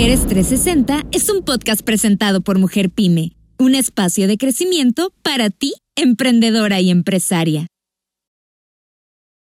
Mujeres 360 es un podcast presentado por Mujer Pyme, un espacio de crecimiento para ti, emprendedora y empresaria.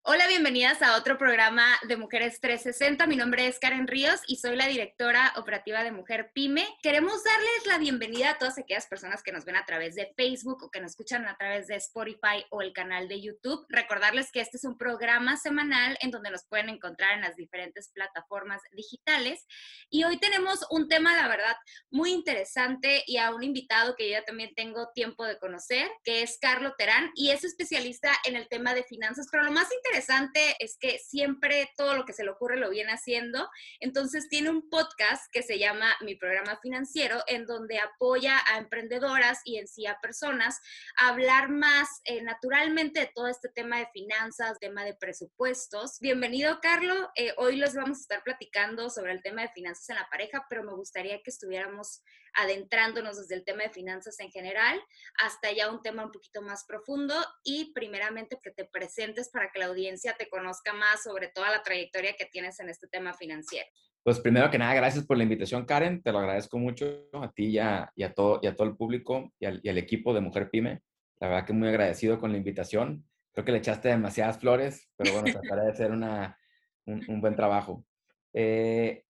Hola, bienvenidas a otro programa de Mujeres 360. Mi nombre es Karen Ríos y soy la directora operativa de Mujer Pyme. Queremos darles la bienvenida a todas aquellas personas que nos ven a través de Facebook o que nos escuchan a través de Spotify o el canal de YouTube. Recordarles que este es un programa semanal en donde nos pueden encontrar en las diferentes plataformas digitales. Y hoy tenemos un tema, la verdad, muy interesante y a un invitado que yo ya también tengo tiempo de conocer, que es Carlo Terán y es especialista en el tema de finanzas. Pero lo más interesante interesante es que siempre todo lo que se le ocurre lo viene haciendo. Entonces tiene un podcast que se llama Mi programa financiero, en donde apoya a emprendedoras y en sí a personas a hablar más eh, naturalmente de todo este tema de finanzas, tema de presupuestos. Bienvenido, Carlos. Eh, hoy les vamos a estar platicando sobre el tema de finanzas en la pareja, pero me gustaría que estuviéramos adentrándonos desde el tema de finanzas en general hasta ya un tema un poquito más profundo y primeramente que te presentes para que la audiencia te conozca más sobre toda la trayectoria que tienes en este tema financiero. Pues primero que nada, gracias por la invitación, Karen. Te lo agradezco mucho a ti y a, todo, y a todo el público y al, equipo de Mujer Pyme. La verdad que muy agradecido con la invitación. Creo que le echaste demasiadas flores, pero bueno, trataré de hacer una, un, buen trabajo. Eh,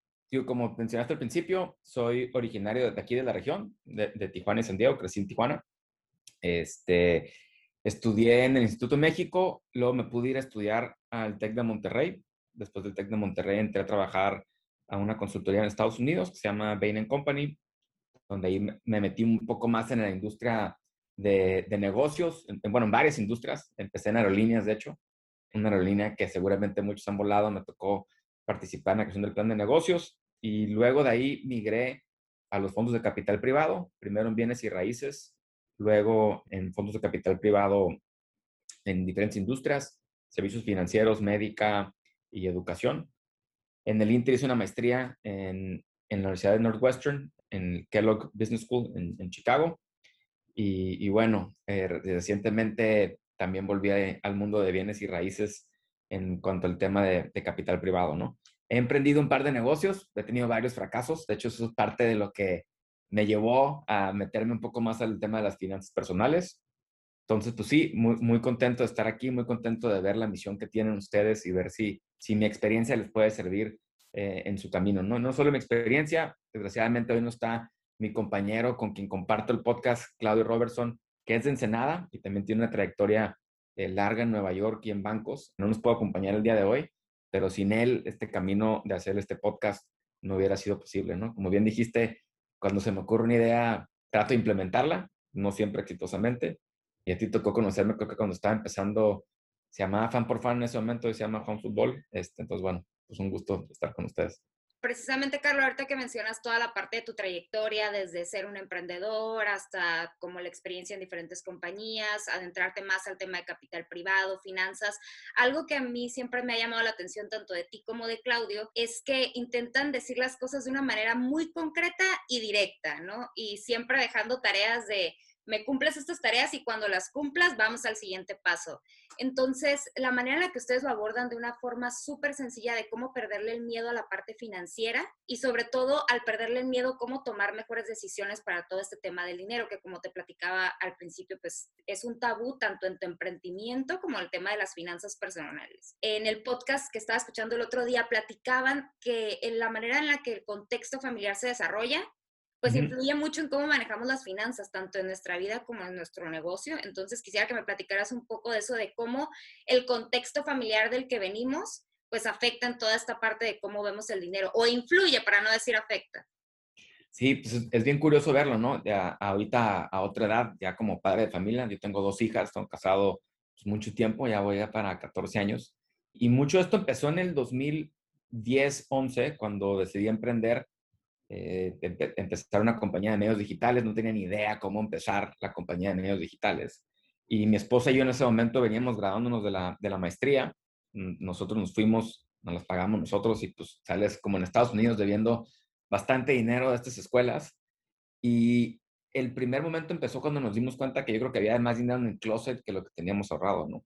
como mencionaste al principio, soy originario de aquí de la región, de, de Tijuana y San Diego, crecí en Tijuana. Este, Estudié en el Instituto México, luego me pude ir a estudiar al TEC de Monterrey. Después del TEC de Monterrey entré a trabajar a una consultoría en Estados Unidos que se llama Bain Company, donde ahí me metí un poco más en la industria de, negocios, bueno, en varias industrias. Empecé en aerolíneas, de hecho, una aerolínea que seguramente muchos han volado, me tocó participar en la creación del plan de negocios y luego de ahí migré a los fondos de capital privado, primero en bienes y raíces, luego en fondos de capital privado en diferentes industrias, servicios financieros, médica y educación. En el Inter hice una maestría en, en la Universidad de Northwestern, en Kellogg Business School en, Chicago. Y, bueno, eh, recientemente también volví al mundo de bienes y raíces en cuanto al tema de, de, capital privado, ¿no? He emprendido un par de negocios, he tenido varios fracasos, de hecho eso es parte de lo que me llevó a meterme un poco más al tema de las finanzas personales. Entonces, pues sí, muy, muy contento de estar aquí, muy contento de ver la misión que tienen ustedes y ver si, si mi experiencia les puede servir eh, en su camino. No, no solo mi experiencia, desgraciadamente hoy no está mi compañero con quien comparto el podcast, Claudio Robertson, que es de Ensenada y también tiene una trayectoria eh, larga en Nueva York y en bancos. No nos puedo acompañar el día de hoy, pero sin él este camino de hacer este podcast no hubiera sido posible, ¿no? Como bien dijiste, cuando se me ocurre una idea, trato de implementarla, no siempre exitosamente. Y a ti tocó conocerme, creo que cuando estaba empezando, se llamaba Fan por Fan en ese momento y se llama Fan Fútbol. Este, entonces, bueno, pues un gusto estar con ustedes precisamente, Carlos, ahorita que mencionas toda la parte de tu trayectoria, desde ser un emprendedor hasta como la experiencia en diferentes compañías, adentrarte más al tema de capital privado, finanzas, algo que a mí siempre me ha llamado la atención tanto de ti como de Claudio es que intentan decir las cosas de una manera muy concreta y directa, ¿no? Y siempre dejando tareas de me cumples estas tareas y cuando las cumplas vamos al siguiente paso. Entonces, la manera en la que ustedes lo abordan de una forma súper sencilla de cómo perderle el miedo a la parte financiera y sobre todo al perderle el miedo, cómo tomar mejores decisiones para todo este tema del dinero, que como te platicaba al principio, pues es un tabú tanto en tu emprendimiento como el tema de las finanzas personales. En el podcast que estaba escuchando el otro día, platicaban que en la manera en la que el contexto familiar se desarrolla pues influye mucho en cómo manejamos las finanzas, tanto en nuestra vida como en nuestro negocio. Entonces quisiera que me platicaras un poco de eso, de cómo el contexto familiar del que venimos, pues afecta en toda esta parte de cómo vemos el dinero, o influye, para no decir afecta. Sí, pues es bien curioso verlo, ¿no? Ya ahorita a otra edad, ya como padre de familia, yo tengo dos hijas, estoy casado pues, mucho tiempo, ya voy a para 14 años. Y mucho de esto empezó en el 2010, 11, cuando decidí emprender eh, empezar una compañía de medios digitales, no tenía ni idea cómo empezar la compañía de medios digitales. Y mi esposa y yo en ese momento veníamos graduándonos de la, de la maestría, mm, nosotros nos fuimos, nos las pagamos nosotros y pues sales como en Estados Unidos debiendo bastante dinero a estas escuelas. Y el primer momento empezó cuando nos dimos cuenta que yo creo que había más dinero en el closet que lo que teníamos ahorrado, ¿no?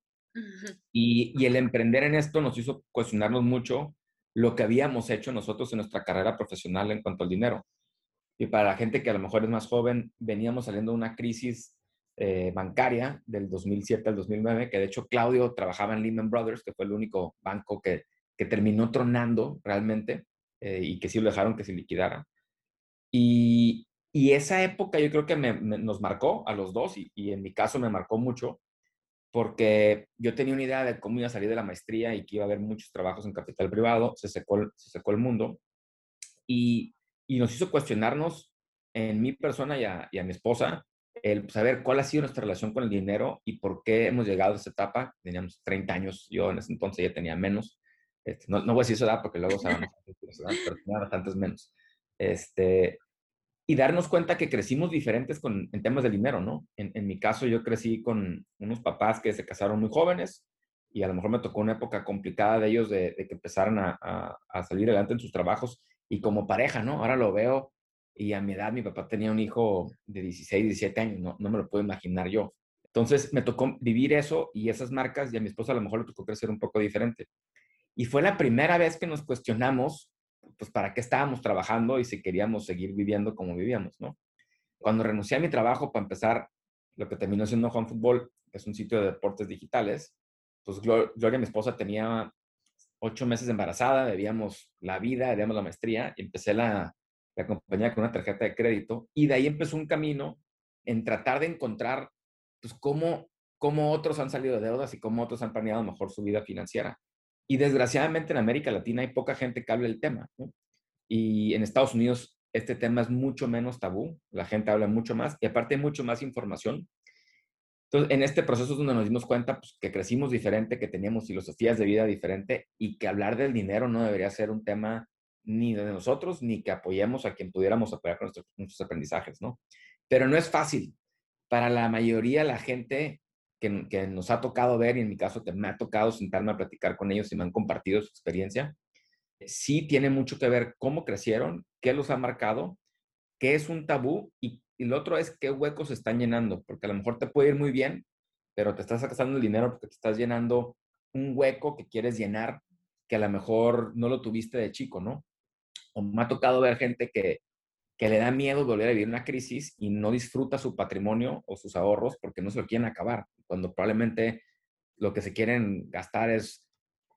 y, y, el emprender en esto nos hizo cuestionarnos mucho lo que habíamos hecho nosotros en nuestra carrera profesional en cuanto al dinero. Y para la gente que a lo mejor es más joven, veníamos saliendo de una crisis eh, bancaria del 2007 al 2009, que de hecho Claudio trabajaba en Lehman Brothers, que fue el único banco que, que terminó tronando realmente eh, y que sí lo dejaron que se liquidara. Y, y esa época yo creo que nos marcó a los dos y, en mi caso me marcó mucho porque yo tenía una idea de cómo iba a salir de la maestría y que iba a haber muchos trabajos en capital privado, se secó, se secó el mundo y, y, nos hizo cuestionarnos en mi persona y a, y a mi esposa el saber cuál ha sido nuestra relación con el dinero y por qué hemos llegado a esa etapa. Teníamos 30 años, yo en ese entonces ya tenía menos. Este, no, no, voy a decir esa edad porque luego saben, pero tenía bastantes menos. Este, y darnos cuenta que crecimos diferentes con, en temas del dinero, ¿no? En, mi caso, yo crecí con unos papás que se casaron muy jóvenes y a lo mejor me tocó una época complicada de ellos de, de que empezaran a, a, a, salir adelante en sus trabajos y como pareja, ¿no? Ahora lo veo y a mi edad mi papá tenía un hijo de 16, 17 años, no, no me lo puedo imaginar yo. Entonces me tocó vivir eso y esas marcas y a mi esposa a lo mejor le tocó crecer un poco diferente. Y fue la primera vez que nos cuestionamos pues para qué estábamos trabajando y si queríamos seguir viviendo como vivíamos, ¿no? Cuando renuncié a mi trabajo para empezar lo que terminó siendo Juan Fútbol, que es un sitio de deportes digitales, pues Gloria, mi esposa, tenía ocho meses embarazada, debíamos la vida, debíamos la maestría, y empecé la, la compañía con una tarjeta de crédito, y de ahí empezó un camino en tratar de encontrar, pues, cómo, cómo otros han salido de deudas y cómo otros han planeado mejor su vida financiera. Y desgraciadamente en América Latina hay poca gente que hable el tema. Y en Estados Unidos este tema es mucho menos tabú, la gente habla mucho más y aparte hay mucho más información. Entonces, en este proceso es donde nos dimos cuenta pues, que crecimos diferente, que teníamos filosofías de vida diferente y que hablar del dinero no debería ser un tema ni de nosotros, ni que apoyemos a quien pudiéramos apoyar con nuestros, nuestros aprendizajes, ¿no? Pero no es fácil. Para la mayoría la gente que, que, nos ha tocado ver, y en mi caso que me ha tocado sentarme a platicar con ellos y me han compartido su experiencia, sí tiene mucho que ver cómo crecieron, qué los ha marcado, qué es un tabú y, y lo otro es qué huecos se están llenando, porque a lo mejor te puede ir muy bien, pero te estás gastando el dinero porque te estás llenando un hueco que quieres llenar que a lo mejor no lo tuviste de chico, ¿no? O me ha tocado ver gente que, que le da miedo volver a vivir una crisis y no disfruta su patrimonio o sus ahorros porque no se lo quieren acabar, cuando probablemente lo que se quieren gastar es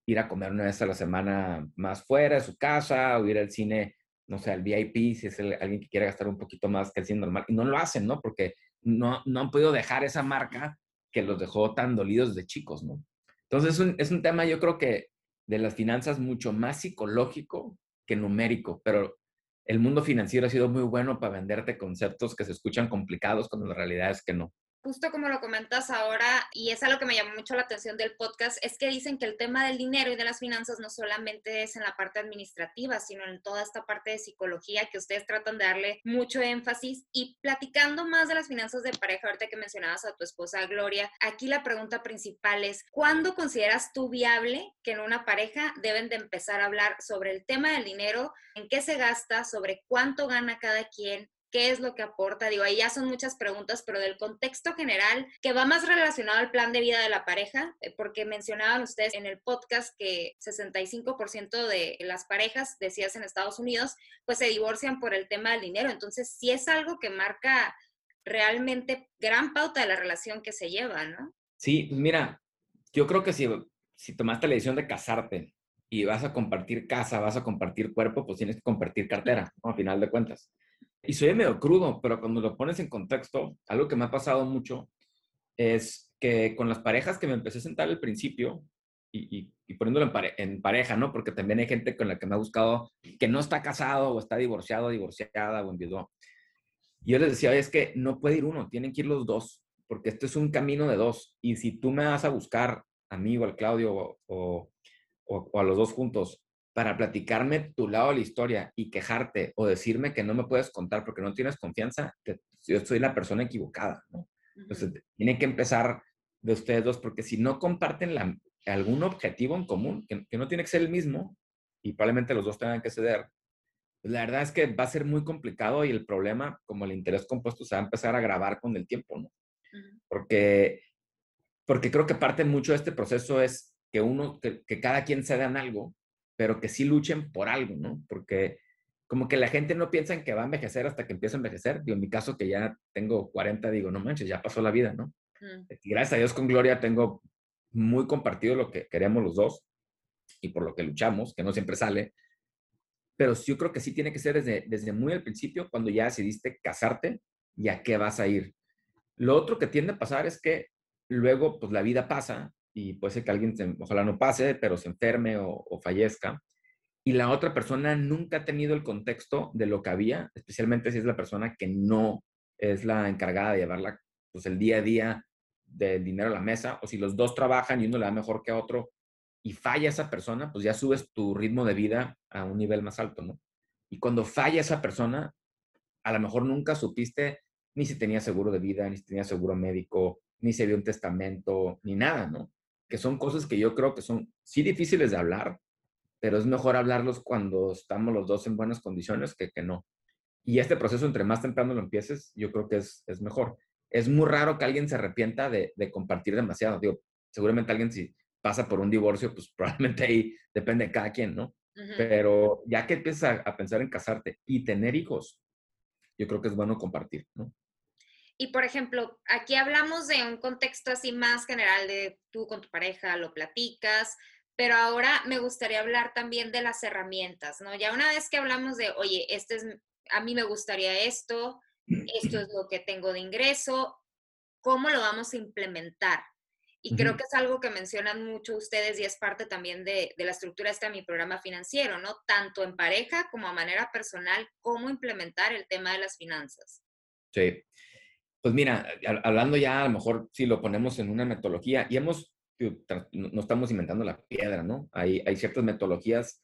ir a comer una vez a la semana más fuera de su casa o ir al cine, no sé, al VIP, si es alguien que quiere gastar un poquito más que el cine normal. Y no lo hacen, ¿no? Porque no, no han podido dejar esa marca que los dejó tan dolidos de chicos, ¿no? Entonces es un, es un tema, yo creo que de las finanzas mucho más psicológico que numérico, pero el mundo financiero ha sido muy bueno para venderte conceptos que se escuchan complicados cuando la realidad es que no justo como lo comentas ahora, y es algo que me llamó mucho la atención del podcast, es que dicen que el tema del dinero y de las finanzas no solamente es en la parte administrativa, sino en toda esta parte de psicología que ustedes tratan de darle mucho énfasis. Y platicando más de las finanzas de pareja, ahorita que mencionabas a tu esposa Gloria, aquí la pregunta principal es, ¿cuándo consideras tú viable que en una pareja deben de empezar a hablar sobre el tema del dinero, en qué se gasta, sobre cuánto gana cada quien, qué es lo que aporta. Digo, ahí ya son muchas preguntas, pero del contexto general, que va más relacionado al plan de vida de la pareja, eh, porque mencionaban ustedes en el podcast que 65% de las parejas, decías en Estados Unidos, pues se divorcian por el tema del dinero. Entonces, sí es algo que marca realmente gran pauta de la relación que se lleva, ¿no? Sí, mira, yo creo que si, si tomaste la decisión de casarte y vas a compartir casa, vas a compartir cuerpo, pues tienes que compartir cartera, ¿no? A final de cuentas. Y soy medio crudo, pero cuando lo pones en contexto, algo que me ha pasado mucho es que con las parejas que me empecé a sentar al principio, y, y, poniéndolo en, pare, en, pareja, ¿no? Porque también hay gente con la que me ha buscado que no está casado o está divorciado, divorciada o enviudó. Y yo les decía, es que no puede ir uno, tienen que ir los dos, porque esto es un camino de dos. Y si tú me vas a buscar, a mí o al Claudio o, o a los dos juntos, para platicarme tu lado de la historia y quejarte o decirme que no me puedes contar porque no tienes confianza, que yo soy la persona equivocada, ¿no? Entonces, tiene que empezar de ustedes dos, porque si no comparten la, algún objetivo en común, que, que, no tiene que ser el mismo, y probablemente los dos tengan que ceder, pues la verdad es que va a ser muy complicado y el problema, como el interés compuesto, se va a empezar a agravar con el tiempo, ¿no? Porque, porque creo que parte mucho de este proceso es que uno, que, que cada quien ceda en algo pero que sí luchen por algo, ¿no? Porque como que la gente no piensa en que va a envejecer hasta que empieza a envejecer. Digo, en mi caso, que ya tengo 40, digo, no manches, ya pasó la vida, ¿no? Y gracias a Dios con Gloria tengo muy compartido lo que queremos los dos y por lo que luchamos, que no siempre sale. Pero yo creo que sí tiene que ser desde, desde muy al principio, cuando ya decidiste casarte y a qué vas a ir. Lo otro que tiende a pasar es que luego, pues la vida pasa y puede ser que alguien, ojalá no pase, pero se enferme o, o fallezca y la otra persona nunca ha tenido el contexto de lo que había, especialmente si es la persona que no es la encargada de llevarla pues el día a día del dinero a la mesa, o si los dos trabajan y uno le da mejor que a otro y falla esa persona, pues ya subes tu ritmo de vida a un nivel más alto, ¿no? Y cuando falla esa persona, a lo mejor nunca supiste ni si tenía seguro de vida, ni si tenía seguro médico, ni si había un testamento, ni nada, ¿no? Que son cosas que yo creo que son sí difíciles de hablar, pero es mejor hablarlos cuando estamos los dos en buenas condiciones que que no. Y este proceso, entre más temprano lo empieces, yo creo que es, es mejor. Es muy raro que alguien se arrepienta de, de compartir demasiado. Digo, seguramente alguien si pasa por un divorcio, pues probablemente ahí depende de cada quien, ¿no? Pero ya que empiezas a, a, pensar en casarte y tener hijos, yo creo que es bueno compartir, ¿no? Y por ejemplo, aquí hablamos de un contexto así más general de tú con tu pareja lo platicas, pero ahora me gustaría hablar también de las herramientas, ¿no? Ya una vez que hablamos de, oye, este es, a mí me gustaría esto, esto es lo que tengo de ingreso, ¿cómo lo vamos a implementar? Y creo que es algo que mencionan mucho ustedes y es parte también de, de la estructura esta de mi programa financiero, ¿no? Tanto en pareja como a manera personal, cómo implementar el tema de las finanzas. Sí. Pues mira, hablando ya, a lo mejor si lo ponemos en una metodología, y hemos no estamos inventando la piedra, ¿no? Hay, hay ciertas metodologías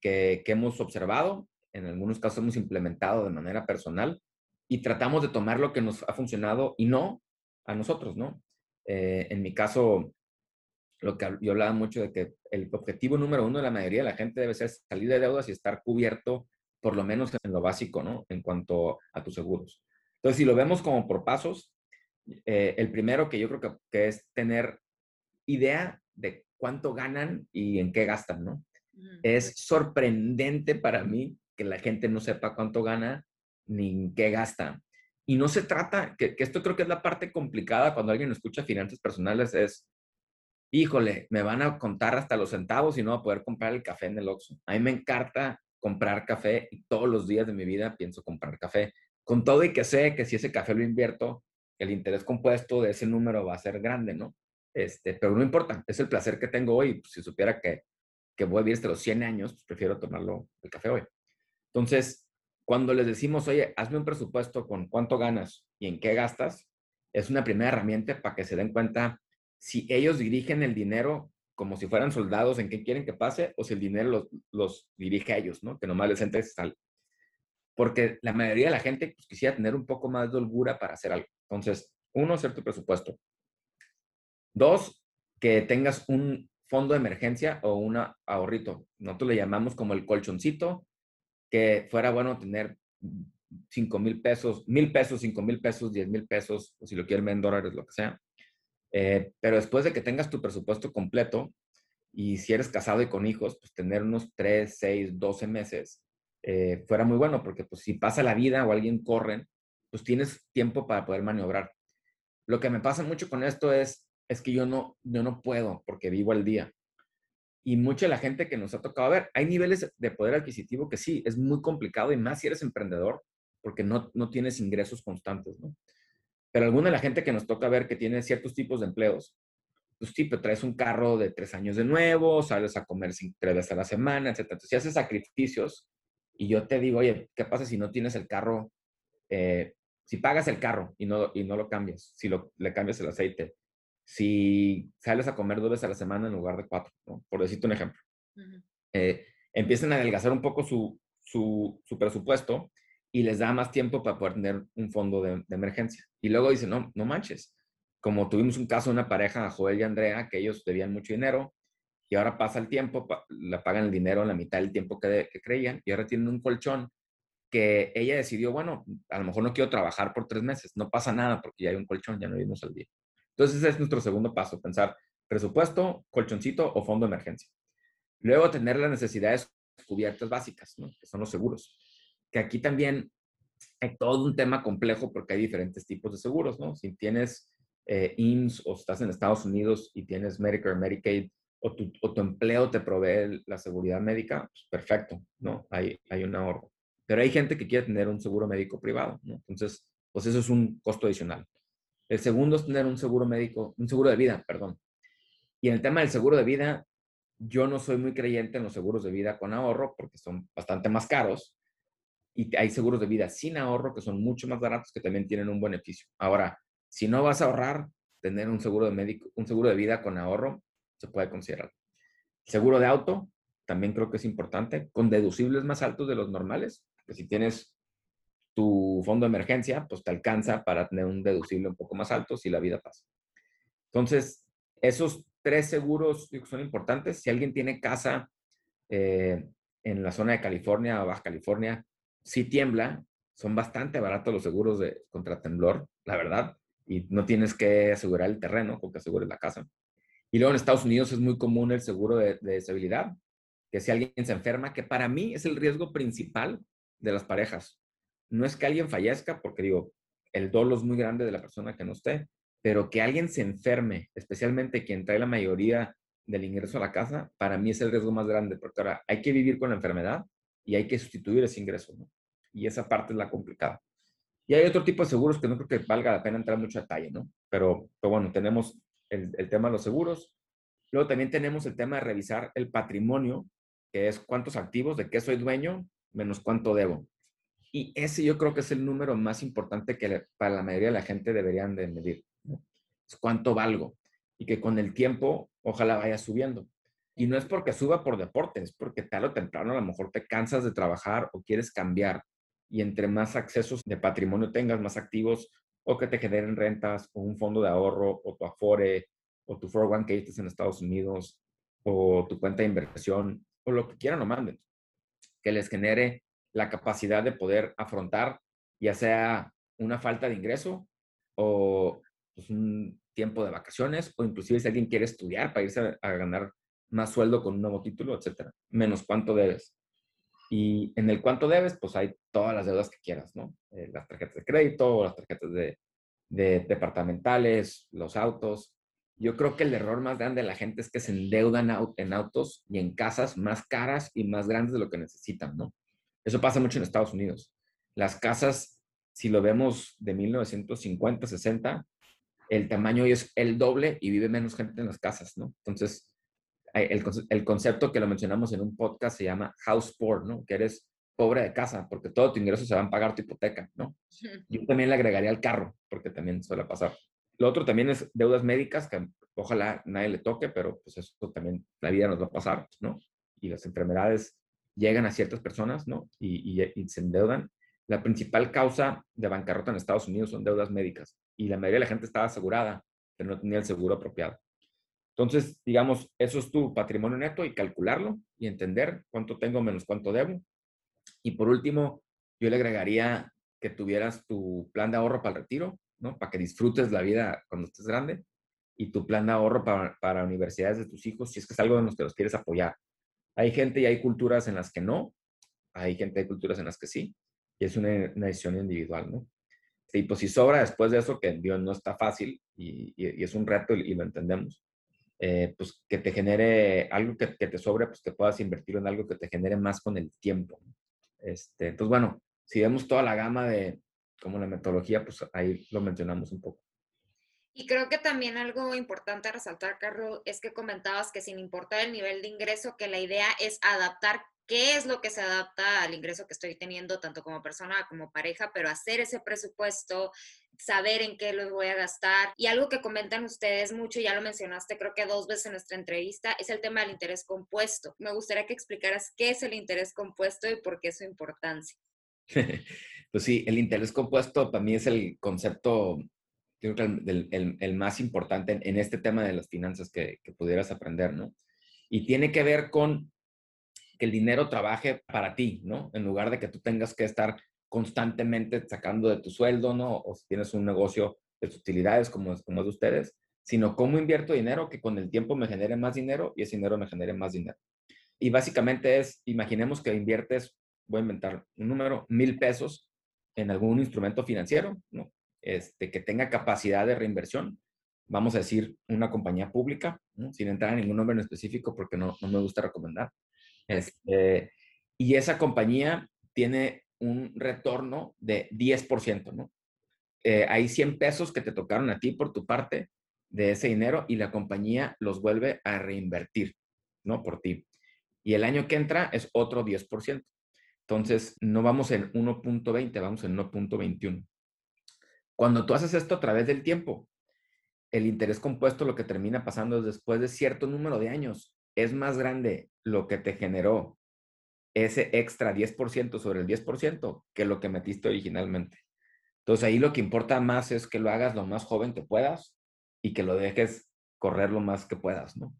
que, que, hemos observado, en algunos casos hemos implementado de manera personal y tratamos de tomar lo que nos ha funcionado y no a nosotros, ¿no? Eh, en mi caso, lo que yo hablaba mucho de que el objetivo número uno de la mayoría de la gente debe ser salir de deudas y estar cubierto por lo menos en lo básico, ¿no? En cuanto a tus seguros. Entonces, si lo vemos como por pasos, eh, el primero que yo creo que, que es tener idea de cuánto ganan y en qué gastan, ¿no? Es sorprendente para mí que la gente no sepa cuánto gana ni en qué gasta. Y no se trata, que, que, esto creo que es la parte complicada cuando alguien escucha finanzas personales, es, híjole, me van a contar hasta los centavos y no voy a poder comprar el café en el Oxxo. A mí me encanta comprar café y todos los días de mi vida pienso comprar café. Con todo y que sé que si ese café lo invierto, el interés compuesto de ese número va a ser grande, ¿no? Este, pero no importa, es el placer que tengo hoy. Pues, si supiera que, que voy a vivir hasta los 100 años, pues prefiero tomarlo el café hoy. Entonces, cuando les decimos, oye, hazme un presupuesto con cuánto ganas y en qué gastas, es una primera herramienta para que se den cuenta si ellos dirigen el dinero como si fueran soldados en qué quieren que pase o si el dinero los, los dirige a ellos, ¿no? Que nomás les entre sal. Porque la mayoría de la gente pues, quisiera tener un poco más de holgura para hacer algo. Entonces, uno, hacer tu presupuesto. Dos, que tengas un fondo de emergencia o un ahorrito. Nosotros le llamamos como el colchoncito, que fuera bueno tener 5 mil pesos, mil pesos, 5 mil pesos, 10 mil pesos, o si lo quieren ver en dólares, lo que sea. Eh, pero después de que tengas tu presupuesto completo, y si eres casado y con hijos, pues tener unos 3, 6, 12 meses eh, fuera muy bueno, porque pues si pasa la vida o alguien corre, pues tienes tiempo para poder maniobrar. Lo que me pasa mucho con esto es, es que yo no, yo no puedo porque vivo al día. Y mucha de la gente que nos ha tocado ver, hay niveles de poder adquisitivo que sí, es muy complicado y más si eres emprendedor porque no, no tienes ingresos constantes, ¿no? Pero alguna de la gente que nos toca ver que tiene ciertos tipos de empleos, pues sí, pero traes un carro de tres años de nuevo, sales a comer tres veces a la semana, etc. Entonces, si haces sacrificios y yo te digo, oye, ¿qué pasa si no tienes el carro? Eh, si pagas el carro y no, y no lo cambias, si lo, le cambias el aceite, si sales a comer dos veces a la semana en lugar de cuatro, ¿no? por decirte un ejemplo. Uh -huh. eh, empiezan a adelgazar un poco su, su, su, presupuesto y les da más tiempo para poder tener un fondo de, de, emergencia. Y luego dicen, no, no manches. Como tuvimos un caso de una pareja, Joel y Andrea, que ellos debían mucho dinero y ahora pasa el tiempo, le pagan el dinero en la mitad del tiempo que creían y ahora tienen un colchón que ella decidió, bueno, a lo mejor no quiero trabajar por tres meses, no pasa nada porque ya hay un colchón, ya no vivimos al día. Entonces, ese es nuestro segundo paso, pensar presupuesto, colchoncito o fondo de emergencia. Luego, tener las necesidades cubiertas básicas, ¿no? que son los seguros. Que aquí también hay todo un tema complejo porque hay diferentes tipos de seguros, ¿no? Si tienes eh, IMSS o estás en Estados Unidos y tienes Medicare, Medicaid, o tu, o tu empleo te provee la seguridad médica, pues perfecto, ¿no? Hay, hay un ahorro. Pero hay gente que quiere tener un seguro médico privado, ¿no? Entonces, pues eso es un costo adicional. El segundo es tener un seguro médico, un seguro de vida, perdón. Y en el tema del seguro de vida, yo no soy muy creyente en los seguros de vida con ahorro porque son bastante más caros. Y hay seguros de vida sin ahorro que son mucho más baratos que también tienen un beneficio. Ahora, si no vas a ahorrar, tener un seguro de médico, un seguro de vida con ahorro se puede considerar. Seguro de auto, también creo que es importante, con deducibles más altos de los normales, que si tienes tu fondo de emergencia, pues te alcanza para tener un deducible un poco más alto si la vida pasa. Entonces, esos tres seguros son importantes. Si alguien tiene casa eh, en la zona de California o Baja California, si tiembla, son bastante baratos los seguros de contra temblor, la verdad, y no tienes que asegurar el terreno porque asegures la casa. Y luego en Estados Unidos es muy común el seguro de, de deshabilidad, que si alguien se enferma, que para mí es el riesgo principal de las parejas. No es que alguien fallezca, porque digo, el dolo es muy grande de la persona que no esté, pero que alguien se enferme, especialmente quien trae la mayoría del ingreso a la casa, para mí es el riesgo más grande, porque ahora hay que vivir con la enfermedad y hay que sustituir ese ingreso, ¿no? Y esa parte es la complicada. Y hay otro tipo de seguros que no creo que valga la pena entrar en mucho detalle, ¿no? Pero, pero bueno, tenemos el, tema de los seguros. Luego también tenemos el tema de revisar el patrimonio, que es cuántos activos, de qué soy dueño, menos cuánto debo. Y ese yo creo que es el número más importante que para la mayoría de la gente deberían de medir. Es cuánto valgo. Y que con el tiempo, ojalá vaya subiendo. Y no es porque suba por deporte, es porque tarde o temprano a lo mejor te cansas de trabajar o quieres cambiar. Y entre más accesos de patrimonio tengas, más activos, o que te generen rentas, o un fondo de ahorro, o tu Afore, o tu 401k estés en Estados Unidos, o tu cuenta de inversión, o lo que quieran o manden, que les genere la capacidad de poder afrontar ya sea una falta de ingreso o pues, un tiempo de vacaciones o inclusive si alguien quiere estudiar para irse a, ganar más sueldo con un nuevo título, etcétera, menos cuánto debes. Y en el cuánto debes, pues hay todas las deudas que quieras, ¿no? Eh, las tarjetas de crédito, las tarjetas de, de departamentales, los autos. Yo creo que el error más grande de la gente es que se endeudan en autos y en casas más caras y más grandes de lo que necesitan, ¿no? Eso pasa mucho en Estados Unidos. Las casas, si lo vemos de 1950, 60, el tamaño es el doble y vive menos gente en las casas, ¿no? Entonces, el, el concepto que lo mencionamos en un podcast se llama house poor, ¿no? Que eres pobre de casa porque todo tu ingreso se va a pagar tu hipoteca, ¿no? Yo también le agregaría el carro porque también suele pasar. Lo otro también es deudas médicas que ojalá nadie le toque, pero pues eso también la vida nos va a pasar, ¿no? Y las enfermedades llegan a ciertas personas, ¿no? Y, y, y se endeudan. La principal causa de bancarrota en Estados Unidos son deudas médicas y la mayoría de la gente estaba asegurada, pero no tenía el seguro apropiado. Entonces, digamos, eso es tu patrimonio neto y calcularlo y entender cuánto tengo menos cuánto debo. Y por último, yo le agregaría que tuvieras tu plan de ahorro para el retiro, ¿no? Para que disfrutes la vida cuando estés grande y tu plan de ahorro para, para universidades de tus hijos, si es que es algo en los que los quieres apoyar. Hay gente y hay culturas en las que no, hay gente y culturas en las que sí, y es una, una decisión individual, ¿no? Y pues si sobra después de eso, que Dios no está fácil y, y, es un reto y, lo entendemos, eh, pues que te genere algo que, que, te sobre, pues que puedas invertirlo en algo que te genere más con el tiempo. Este, entonces, bueno, si vemos toda la gama de como la metodología, pues ahí lo mencionamos un poco. Y creo que también algo importante a resaltar, Carlos, es que comentabas que sin importar el nivel de ingreso, que la idea es adaptar qué es lo que se adapta al ingreso que estoy teniendo, tanto como persona como pareja, pero hacer ese presupuesto, saber en qué lo voy a gastar. Y algo que comentan ustedes mucho, ya lo mencionaste creo que dos veces en nuestra entrevista, es el tema del interés compuesto. Me gustaría que explicaras qué es el interés compuesto y por qué su importancia. pues sí, el interés compuesto para mí es el concepto creo que el, el, más importante en, en, este tema de las finanzas que, que, pudieras aprender, ¿no? Y tiene que ver con que el dinero trabaje para ti, ¿no? En lugar de que tú tengas que estar constantemente sacando de tu sueldo, ¿no? O si tienes un negocio de utilidades como, como es de ustedes, sino cómo invierto dinero que con el tiempo me genere más dinero y ese dinero me genere más dinero. y básicamente es, imaginemos que inviertes, voy a inventar un número, mil pesos en algún instrumento financiero, ¿no? Este, que tenga capacidad de reinversión. Vamos a decir una compañía pública, sin entrar en ningún nombre en específico porque no, no me gusta recomendar. Este, y esa compañía tiene un retorno de 10%, ¿no? Eh, hay 100 pesos que te tocaron a ti por tu parte de ese dinero y la compañía los vuelve a reinvertir, ¿no? Por ti. Y el año que entra es otro 10%. Entonces, no vamos en 1.20, vamos en 1.21. Cuando tú haces esto a través del tiempo, el interés compuesto lo que termina pasando es después de cierto número de años, es más grande lo que te generó ese extra 10% sobre el 10% que lo que metiste originalmente. Entonces ahí lo que importa más es que lo hagas lo más joven que puedas y que lo dejes correr lo más que puedas, ¿no?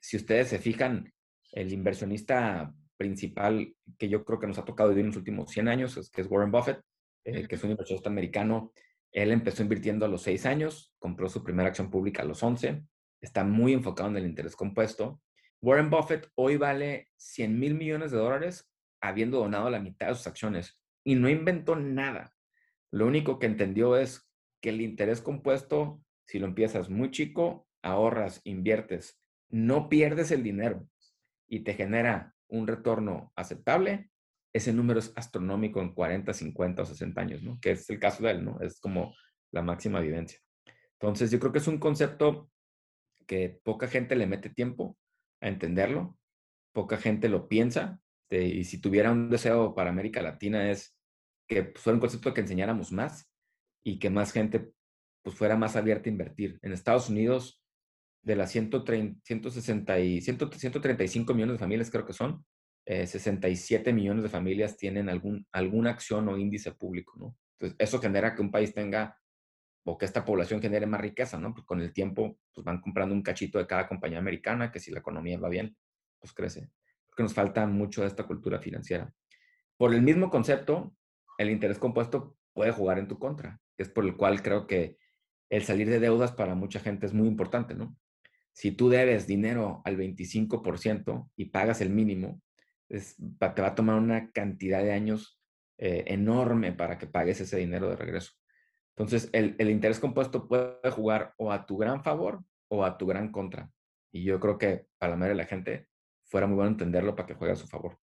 Si ustedes se fijan, el inversionista principal que yo creo que nos ha tocado vivir en los últimos 100 años, es, que es Warren Buffett, eh, que es un inversionista americano. Él empezó invirtiendo a los 6 años, compró su primera acción pública a los 11, está muy enfocado en el interés compuesto. Warren Buffett hoy vale 100 mil millones de dólares habiendo donado la mitad de sus acciones y no inventó nada. Lo único que entendió es que el interés compuesto, si lo empiezas muy chico, ahorras, inviertes, no pierdes el dinero y te genera un retorno aceptable, ese número es astronómico en 40, 50 o 60 años, ¿no? Que es el caso de él, ¿no? Es como la máxima evidencia. Entonces, yo creo que es un concepto que poca gente le mete tiempo a entenderlo, poca gente lo piensa, este, y si tuviera un deseo para América Latina es que fuera un concepto que enseñáramos más y que más gente pues, fuera más abierta a invertir. En Estados Unidos, de las 130, 160 y 135 millones de familias creo que son, 67 eh, millones de familias tienen algún, alguna acción o índice público. Entonces, eso genera que un país tenga o que esta población genere más riqueza, ¿no? Pues con el tiempo, pues van comprando un cachito de cada compañía americana, que si la economía va bien, pues crece. Porque nos falta mucho de esta cultura financiera. Por el mismo concepto, el interés compuesto puede jugar en tu contra, es por el cual creo que el salir de deudas para mucha gente es muy importante, ¿no? Si tú debes dinero al 25% y pagas el mínimo, es, te va a tomar una cantidad de años eh, enorme para que pagues ese dinero de regreso. Entonces, el, el, interés compuesto puede jugar o a tu gran favor o a tu gran contra. Y yo creo que para la mayoría de la gente fuera muy bueno entenderlo para que juegue a su favor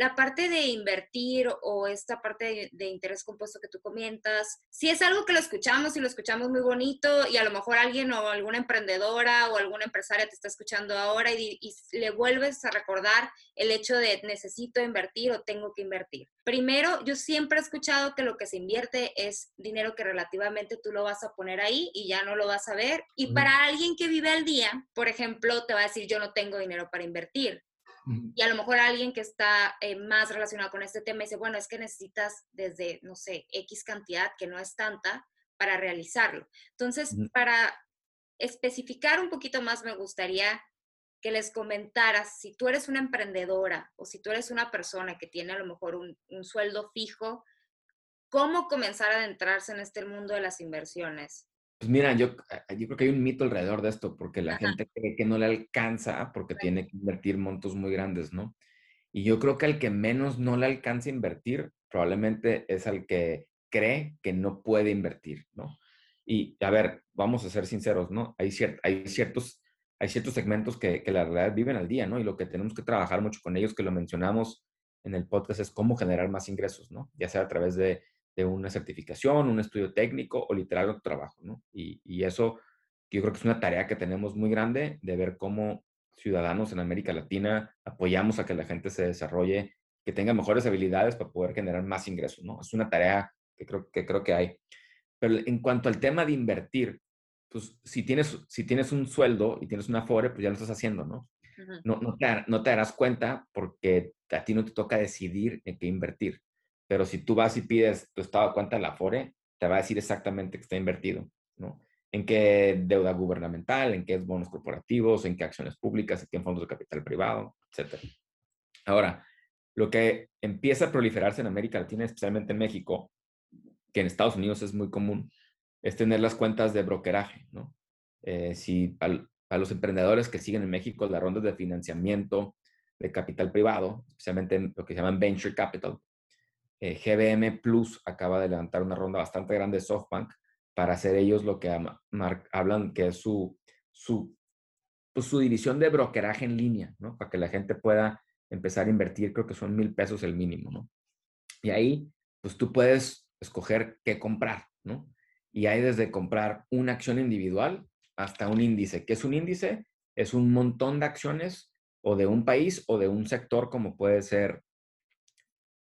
la parte de invertir o esta parte de, interés compuesto que tú comentas, si es algo que lo escuchamos y lo escuchamos muy bonito y a lo mejor alguien o alguna emprendedora o alguna empresaria te está escuchando ahora y, y le vuelves a recordar el hecho de necesito invertir o tengo que invertir. Primero, yo siempre he escuchado que lo que se invierte es dinero que relativamente tú lo vas a poner ahí y ya no lo vas a ver. Y para alguien que vive al día, por ejemplo, te va a decir yo no tengo dinero para invertir y a lo mejor alguien que está eh, más relacionado con este tema dice, bueno, es que necesitas desde, no sé, X cantidad, que no es tanta, para realizarlo. Entonces, para especificar un poquito más, me gustaría que les comentaras si tú eres una emprendedora o si tú eres una persona que tiene a lo mejor un, un sueldo fijo, ¿cómo comenzar a adentrarse en este mundo de las inversiones? Pues mira, yo, eh, yo creo que hay un mito alrededor de esto, porque la gente cree que no le alcanza porque tiene que invertir montos muy grandes, ¿no? Y yo creo que al que menos no le alcanza a invertir, probablemente es al que cree que no puede invertir, ¿no? Y a ver, vamos a ser sinceros, ¿no? Hay, hay, ciertos, hay ciertos segmentos que, que la realidad viven al día, ¿no? Y lo que tenemos que trabajar mucho con ellos, que lo mencionamos en el podcast, es cómo generar más ingresos, ¿no? Ya sea a través de de una certificación, un estudio técnico o literal otro trabajo, ¿no? Y, y, eso yo creo que es una tarea que tenemos muy grande de ver cómo ciudadanos en América Latina apoyamos a que la gente se desarrolle, que tenga mejores habilidades para poder generar más ingresos, ¿no? Es una tarea que creo que, creo que hay. Pero en cuanto al tema de invertir, pues si tienes, si tienes un sueldo y tienes una FORE, pues ya lo estás haciendo, ¿no? No, no, te, no te darás cuenta porque a ti no te toca decidir en qué invertir. Pero si tú vas y pides tu estado de cuenta de la FORE, te va a decir exactamente que está invertido, ¿no? En qué deuda gubernamental, en qué bonos corporativos, en qué acciones públicas, en qué fondos de capital privado, etc. Ahora, lo que empieza a proliferarse en América Latina, especialmente en México, que en Estados Unidos es muy común, es tener las cuentas de brokeraje, ¿no? Eh, si a, los emprendedores que siguen en México las rondas de financiamiento de capital privado, especialmente lo que se llaman venture capital. Eh, GBM Plus acaba de levantar una ronda bastante grande de SoftBank para hacer ellos lo que hablan que es su, su, pues su división de brokeraje en línea, ¿no? Para que la gente pueda empezar a invertir, creo que son mil pesos el mínimo. Y ahí, pues tú puedes escoger qué comprar, ¿no? Y hay desde comprar una acción individual hasta un índice. ¿Qué es un índice? Es un montón de acciones o de un país o de un sector como puede ser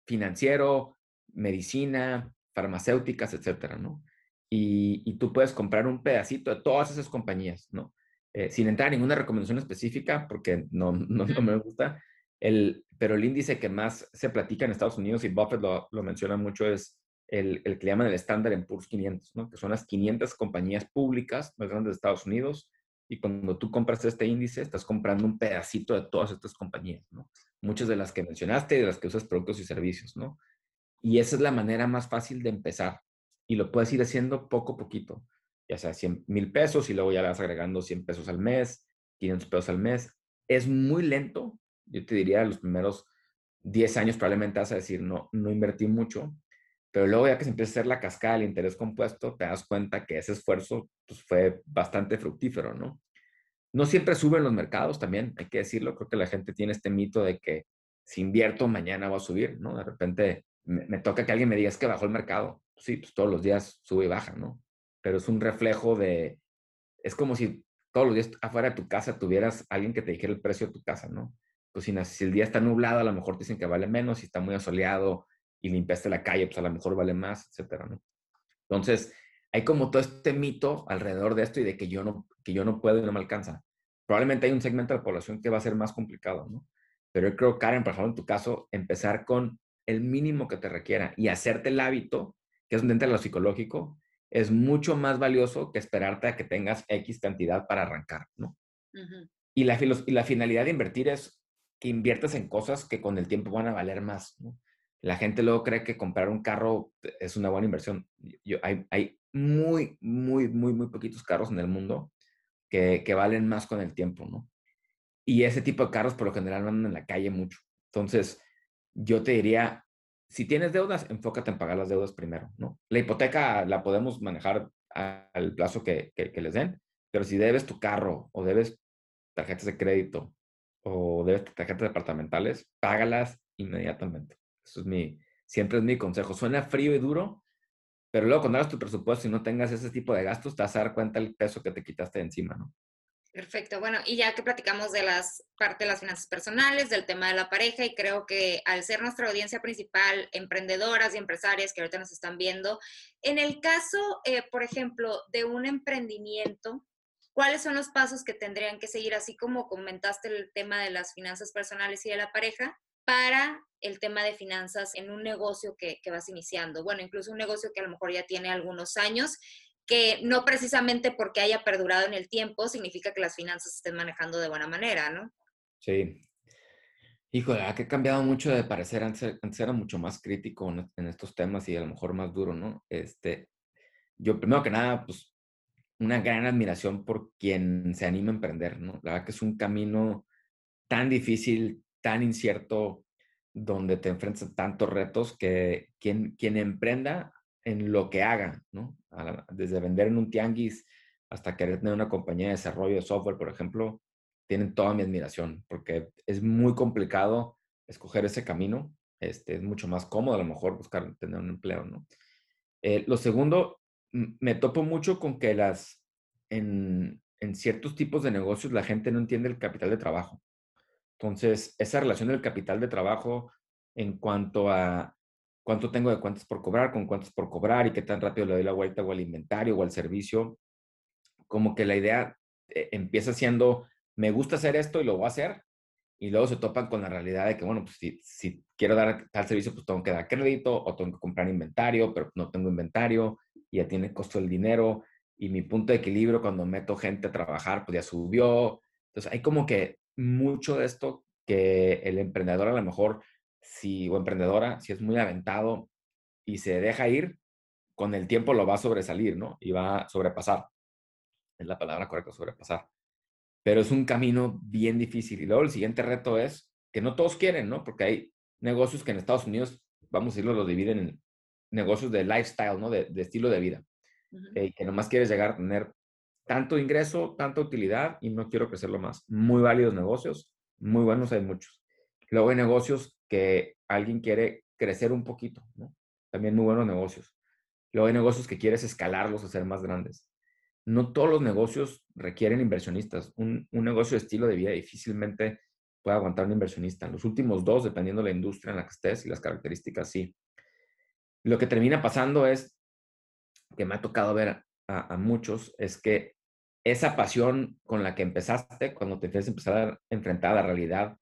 financiero, medicina, farmacéuticas, etcétera, ¿no? Y, tú puedes comprar un pedacito de todas esas compañías, ¿no? Eh, sin entrar en ninguna recomendación específica, porque no, no, me gusta, el, pero el índice que más se platica en Estados Unidos, y Buffett lo, lo menciona mucho, es el, el, que llaman el estándar en Poor's 500, ¿no? que son las 500 compañías públicas más grandes de Estados Unidos. Y cuando tú compras este índice, estás comprando un pedacito de todas estas compañías. Muchas de las que mencionaste y de las que usas productos y servicios, ¿no? Y esa es la manera más fácil de empezar. Y lo puedes ir haciendo poco a poquito, ya sea 100 mil pesos y luego ya le vas agregando 100 pesos al mes, 500 pesos al mes. Es muy lento, yo te diría, los primeros 10 años probablemente vas a decir, no, no invertí mucho, pero luego ya que se empieza a hacer la cascada del interés compuesto, te das cuenta que ese esfuerzo pues, fue bastante fructífero, ¿no? No siempre suben los mercados también, hay que decirlo. Creo que la gente tiene este mito de que si invierto mañana va a subir, ¿no? De repente me, toca que alguien me diga es que bajó el mercado. Sí, pues todos los días sube y baja, ¿no? Pero es un reflejo de, es como si todos los días afuera de tu casa tuvieras alguien que te dijera el precio de tu casa, ¿no? Pues si, si el día está nublado, a lo mejor te dicen que vale menos, si está muy asoleado, y limpiaste la calle, pues a lo mejor vale más, etcétera, ¿no? Entonces, hay como todo este mito alrededor de esto y de que yo no, que yo no puedo y no me alcanza. Probablemente hay un segmento de la población que va a ser más complicado, ¿no? Pero yo creo, Karen, por ejemplo, en tu caso, empezar con el mínimo que te requiera y hacerte el hábito, que es donde entra lo psicológico, es mucho más valioso que esperarte a que tengas X cantidad para arrancar, ¿no? y, la, y la finalidad de invertir es que inviertas en cosas que con el tiempo van a valer más, ¿no? La gente luego cree que comprar un carro es una buena inversión. Yo, hay, hay muy, muy, muy, muy poquitos carros en el mundo que, que, valen más con el tiempo, ¿no? Y ese tipo de carros por lo general andan en la calle mucho. Entonces, yo te diría, si tienes deudas, enfócate en pagar las deudas primero, ¿no? La hipoteca la podemos manejar al plazo que, que, que les den, pero si debes tu carro o debes tarjetas de crédito o debes tarjetas departamentales, págalas inmediatamente. Eso es mi, siempre es mi consejo. Suena frío y duro, pero luego cuando hagas tu presupuesto y no tengas ese tipo de gastos, te vas a dar cuenta el peso que te quitaste de encima, ¿no? Perfecto. Bueno, y ya que platicamos de las parte de las finanzas personales, del tema de la pareja, y creo que al ser nuestra audiencia principal, emprendedoras y empresarias que ahorita nos están viendo, en el caso, eh, por ejemplo, de un emprendimiento, ¿cuáles son los pasos que tendrían que seguir? Así como comentaste el tema de las finanzas personales y de la pareja, para el tema de finanzas en un negocio que, vas iniciando. Bueno, incluso un negocio que a lo mejor ya tiene algunos años, que no precisamente porque haya perdurado en el tiempo significa que las finanzas estén manejando de buena manera, ¿no? Sí. Híjole, ha cambiado mucho de parecer. Antes, era mucho más crítico en, estos temas y a lo mejor más duro, ¿no? Este, yo, primero que nada, pues, una gran admiración por quien se anima a emprender, ¿no? La verdad que es un camino tan difícil, tan incierto, donde te enfrentas a tantos retos que quien, quien emprenda en lo que haga, ¿no? Desde vender en un tianguis hasta querer tener una compañía de desarrollo de software, por ejemplo, tienen toda mi admiración, porque es muy complicado escoger ese camino. Este, es mucho más cómodo a lo mejor buscar tener un empleo, ¿no? Eh, lo segundo, me topo mucho con que las, en, en ciertos tipos de negocios la gente no entiende el capital de trabajo. Entonces, esa relación del capital de trabajo en cuanto a cuánto tengo de cuentas por cobrar, con cuántos por cobrar y qué tan rápido le doy la vuelta o al inventario o al servicio, como que la idea eh, empieza siendo, me gusta hacer esto y lo voy a hacer, y luego se topan con la realidad de que, bueno, pues si, si quiero dar tal servicio, pues tengo que dar crédito o tengo que comprar inventario, pero no tengo inventario y ya tiene costo el dinero y mi punto de equilibrio cuando meto gente a trabajar, pues ya subió. Entonces hay como que mucho de esto que el emprendedor a lo mejor, si, o emprendedora, si es muy aventado y se deja ir, con el tiempo lo va a sobresalir, ¿no? Y va a sobrepasar. Es la palabra correcta, sobrepasar. Pero es un camino bien difícil. Y luego el siguiente reto es que no todos quieren, ¿no? Porque hay negocios que en Estados Unidos, vamos a decirlo, los dividen en negocios de lifestyle, ¿no? De, estilo de vida. Eh, que nomás quieres llegar a tener tanto ingreso, tanta utilidad y no quiero crecerlo más. Muy válidos negocios, muy buenos, hay muchos. Luego hay negocios que alguien quiere crecer un poquito, ¿no? También muy buenos negocios. Luego hay negocios que quieres escalarlos, hacer más grandes. No todos los negocios requieren inversionistas. Un, un negocio de estilo de vida difícilmente puede aguantar un inversionista. Los últimos dos, dependiendo de la industria en la que estés y las características, sí. Lo que termina pasando es, que me ha tocado ver a, a muchos, es que esa pasión con la que empezaste, cuando te tienes empezar a enfrentar a la realidad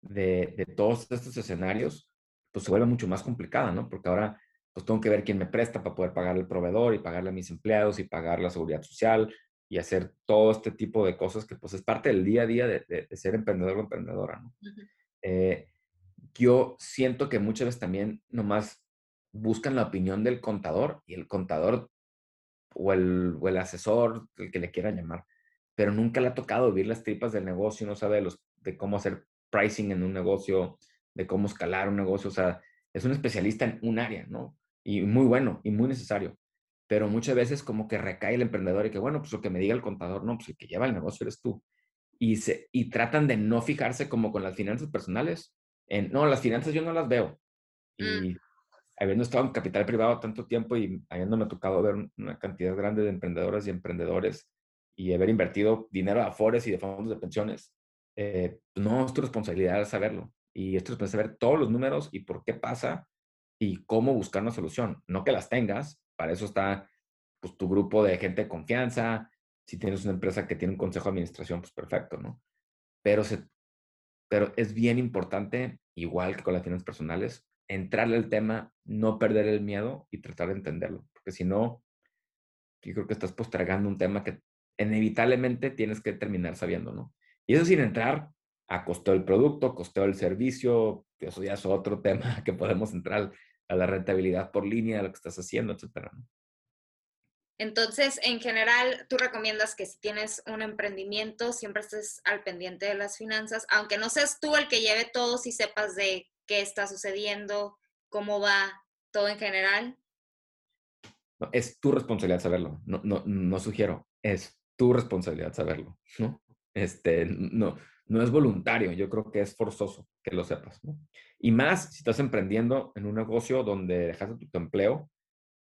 de, de, todos estos escenarios, pues se vuelve mucho más complicada, ¿no? Porque ahora pues tengo que ver quién me presta para poder pagar el proveedor y pagarle a mis empleados y pagar la seguridad social y hacer todo este tipo de cosas que pues es parte del día a día de, de, ser emprendedor o emprendedora, ¿no? eh, yo siento que muchas veces también nomás buscan la opinión del contador y el contador o el, o el asesor, el que le quieran llamar, pero nunca le ha tocado vivir las tripas del negocio, no sabe de, los, de cómo hacer pricing en un negocio, de cómo escalar un negocio, o sea, es un especialista en un área, ¿no? Y muy bueno y muy necesario. Pero muchas veces como que recae el emprendedor y que, bueno, pues lo que me diga el contador, no, pues el que lleva el negocio eres tú. Y, se, y tratan de no fijarse como con las finanzas personales. En, no, las finanzas yo no las veo. Mm. Y habiendo estado en capital privado tanto tiempo y habiéndome tocado ver una cantidad grande de emprendedoras y emprendedores y haber invertido dinero de afores y de fondos de pensiones, eh, no es tu responsabilidad saberlo. Y esto es saber todos los números y por qué pasa y cómo buscar una solución. No que las tengas, para eso está pues, tu grupo de gente de confianza. Si tienes una empresa que tiene un consejo de administración, pues perfecto, ¿no? Pero, se, pero es bien importante, igual que con las finanzas personales, entrarle al tema, no perder el miedo y tratar de entenderlo. Porque si no, yo creo que estás postergando un tema que inevitablemente tienes que terminar sabiendo, ¿no? Y eso sin entrar a costeo del producto, costeo del servicio, eso ya es otro tema que podemos entrar a la rentabilidad por línea de lo que estás haciendo, etcétera. Entonces, en general, tú recomiendas que si tienes un emprendimiento, siempre estés al pendiente de las finanzas, aunque no seas tú el que lleve todo, si sepas de qué está sucediendo, cómo va todo en general. es tu responsabilidad saberlo, no, no, no sugiero, es tu responsabilidad saberlo, ¿no? Este, no, no es voluntario, yo creo que es forzoso que lo sepas, ¿no? Y más si estás emprendiendo en un negocio donde dejaste tu empleo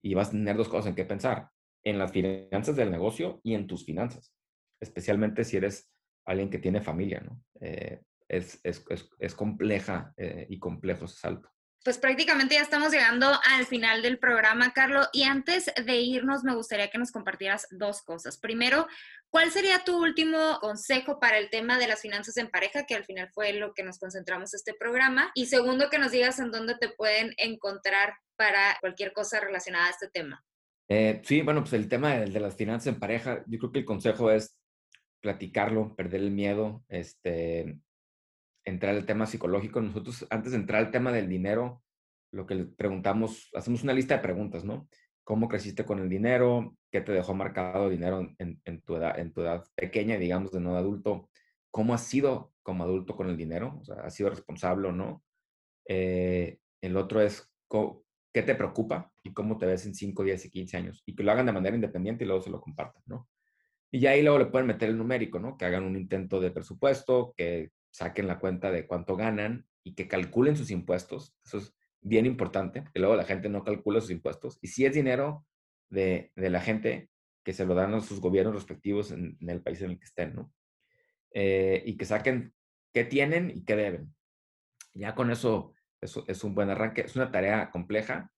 y vas a tener dos cosas en qué pensar, en las finanzas del negocio y en tus finanzas, especialmente si eres alguien que tiene familia, ¿no? Eh, es, es, es, compleja eh, y complejo ese salto. Pues prácticamente ya estamos llegando al final del programa, Carlos. Y antes de irnos, me gustaría que nos compartieras dos cosas. Primero, ¿cuál sería tu último consejo para el tema de las finanzas en pareja, que al final fue lo que nos concentramos este programa? Y segundo, que nos digas en dónde te pueden encontrar para cualquier cosa relacionada a este tema. Eh, sí, bueno, pues el tema de, de, las finanzas en pareja, yo creo que el consejo es platicarlo, perder el miedo, este, entrar al tema psicológico, nosotros antes de entrar al tema del dinero, lo que le preguntamos, hacemos una lista de preguntas, ¿no? ¿Cómo creciste con el dinero? ¿Qué te dejó marcado dinero en, en, tu, edad, en tu edad pequeña, digamos, de no adulto? ¿Cómo has sido como adulto con el dinero? O sea, ¿has sido responsable o no? Eh, el otro es, ¿qué te preocupa? Y cómo te ves en 5, 10 y 15 años. Y que lo hagan de manera independiente y luego se lo compartan, ¿no? Y ahí luego le pueden meter el numérico, ¿no? Que hagan un intento de presupuesto, que saquen la cuenta de cuánto ganan y que calculen sus impuestos. Eso es bien importante, que luego la gente no calcula sus impuestos. Y si es dinero de, de la gente, que se lo dan a sus gobiernos respectivos en, el país en el que estén, ¿no? Eh, y que saquen qué tienen y qué deben. Ya con eso, eso es un buen arranque. Es una tarea compleja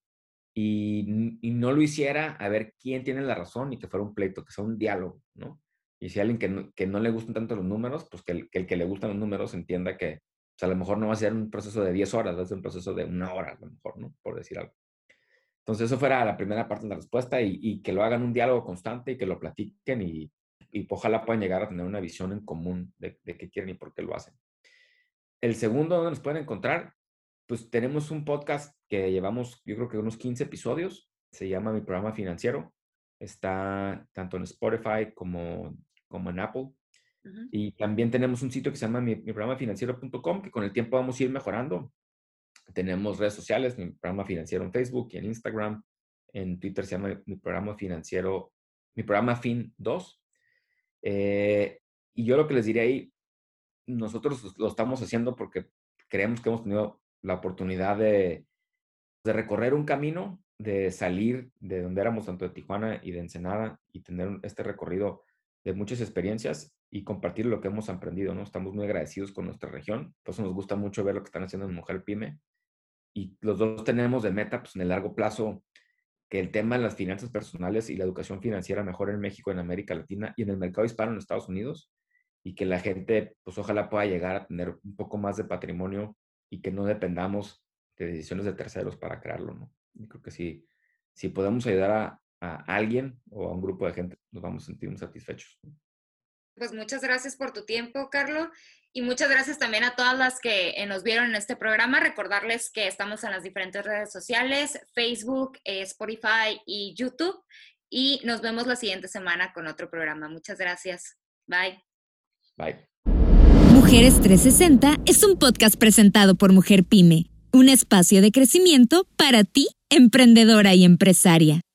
y, y, no lo hiciera a ver quién tiene la razón y que fuera un pleito, que sea un diálogo, ¿no? Y si alguien que no, que no le gustan tanto los números, pues que el, que le gustan los números entienda que pues, a lo mejor no va a ser un proceso de 10 horas, va a ser un proceso de una hora, a lo mejor, ¿no? Por decir algo. Entonces, eso fuera la primera parte de la respuesta y, y que lo hagan un diálogo constante y que lo platiquen y, y ojalá puedan llegar a tener una visión en común de, de qué quieren y por qué lo hacen. El segundo, donde nos pueden encontrar? Pues tenemos un podcast que llevamos, yo creo que unos 15 episodios. Se llama Mi Programa Financiero. Está tanto en Spotify como, como en Apple. Y también tenemos un sitio que se llama mi, mi programa financiero.com, que con el tiempo vamos a ir mejorando. Tenemos redes sociales, mi programa financiero en Facebook y en Instagram. En Twitter se llama mi programa financiero, mi programa Fin 2. Eh, y yo lo que les diría ahí, nosotros lo estamos haciendo porque creemos que hemos tenido la oportunidad de, de recorrer un camino, de salir de donde éramos, tanto de Tijuana y de Ensenada, y tener este recorrido de muchas experiencias y compartir lo que hemos aprendido, ¿no? Estamos muy agradecidos con nuestra región, por eso nos gusta mucho ver lo que están haciendo en Mujer Pyme. Y los dos tenemos de meta, pues en el largo plazo, que el tema de las finanzas personales y la educación financiera mejore en México, en América Latina y en el mercado hispano en Estados Unidos y que la gente, pues ojalá pueda llegar a tener un poco más de patrimonio y que no dependamos de decisiones de terceros para crearlo, ¿no? Yo creo que si, si podemos ayudar a, a alguien o a un grupo de gente, nos vamos a sentir muy satisfechos. Pues muchas gracias por tu tiempo, Carlos. Y muchas gracias también a todas las que eh, nos vieron en este programa. Recordarles que estamos en las diferentes redes sociales, Facebook, eh, Spotify y YouTube. Y nos vemos la siguiente semana con otro programa. Muchas gracias. Bye. Bye. Mujeres 360 es un podcast presentado por Mujer Pyme, un espacio de crecimiento para ti, emprendedora y empresaria.